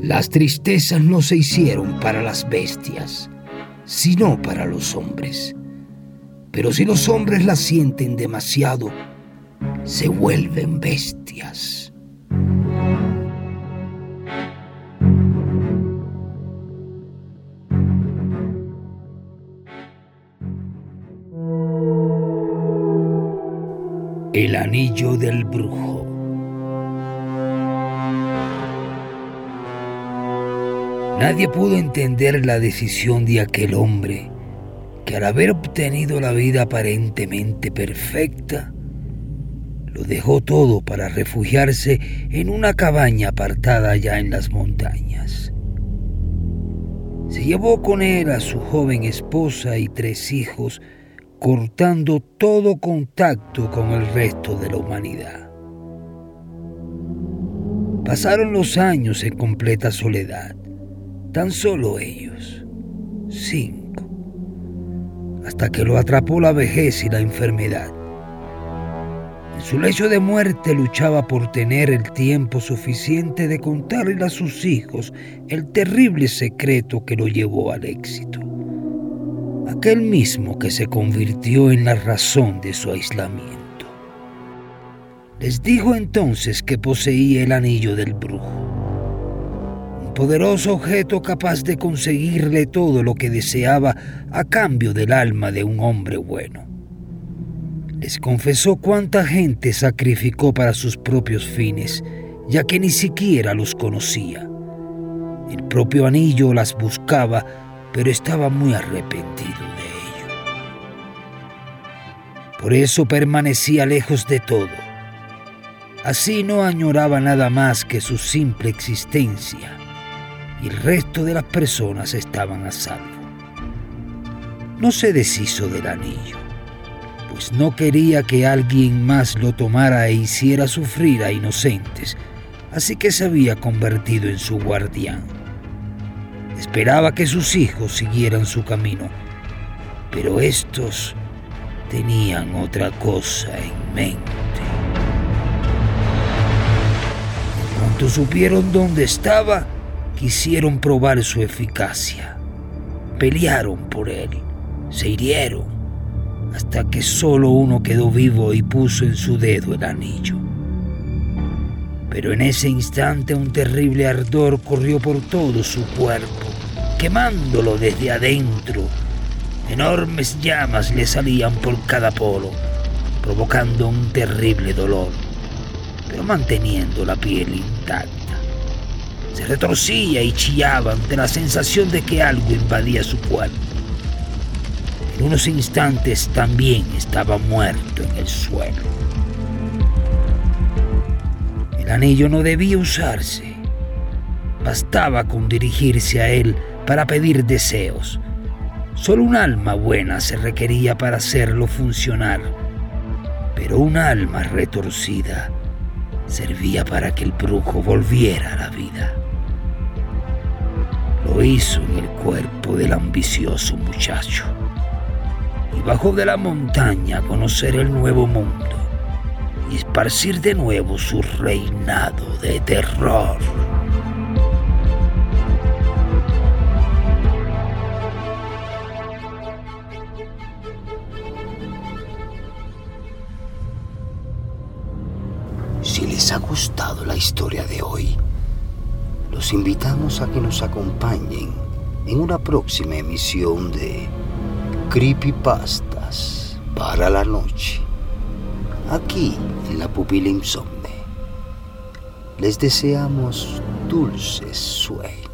Las tristezas no se hicieron para las bestias, sino para los hombres. Pero si los hombres las sienten demasiado, se vuelven bestias. El anillo del brujo. Nadie pudo entender la decisión de aquel hombre que al haber obtenido la vida aparentemente perfecta, lo dejó todo para refugiarse en una cabaña apartada allá en las montañas. Se llevó con él a su joven esposa y tres hijos, cortando todo contacto con el resto de la humanidad. Pasaron los años en completa soledad, tan solo ellos, cinco, hasta que lo atrapó la vejez y la enfermedad. En su lecho de muerte luchaba por tener el tiempo suficiente de contarle a sus hijos el terrible secreto que lo llevó al éxito aquel mismo que se convirtió en la razón de su aislamiento. Les dijo entonces que poseía el anillo del brujo, poderoso objeto capaz de conseguirle todo lo que deseaba a cambio del alma de un hombre bueno. Les confesó cuánta gente sacrificó para sus propios fines, ya que ni siquiera los conocía. El propio anillo las buscaba pero estaba muy arrepentido de ello. Por eso permanecía lejos de todo. Así no añoraba nada más que su simple existencia y el resto de las personas estaban a salvo. No se deshizo del anillo, pues no quería que alguien más lo tomara e hiciera sufrir a inocentes, así que se había convertido en su guardián. Esperaba que sus hijos siguieran su camino, pero estos tenían otra cosa en mente. Supieron dónde estaba, quisieron probar su eficacia. Pelearon por él, se hirieron, hasta que solo uno quedó vivo y puso en su dedo el anillo. Pero en ese instante un terrible ardor corrió por todo su cuerpo quemándolo desde adentro. Enormes llamas le salían por cada polo, provocando un terrible dolor, pero manteniendo la piel intacta. Se retorcía y chillaba ante la sensación de que algo invadía su cuerpo. En unos instantes también estaba muerto en el suelo. El anillo no debía usarse. Bastaba con dirigirse a él para pedir deseos. Solo un alma buena se requería para hacerlo funcionar, pero un alma retorcida servía para que el brujo volviera a la vida. Lo hizo en el cuerpo del ambicioso muchacho y bajó de la montaña a conocer el nuevo mundo y esparcir de nuevo su reinado de terror. Si les ha gustado la historia de hoy, los invitamos a que nos acompañen en una próxima emisión de Creepypastas para la noche, aquí en la pupila insomne. Les deseamos dulces sueños.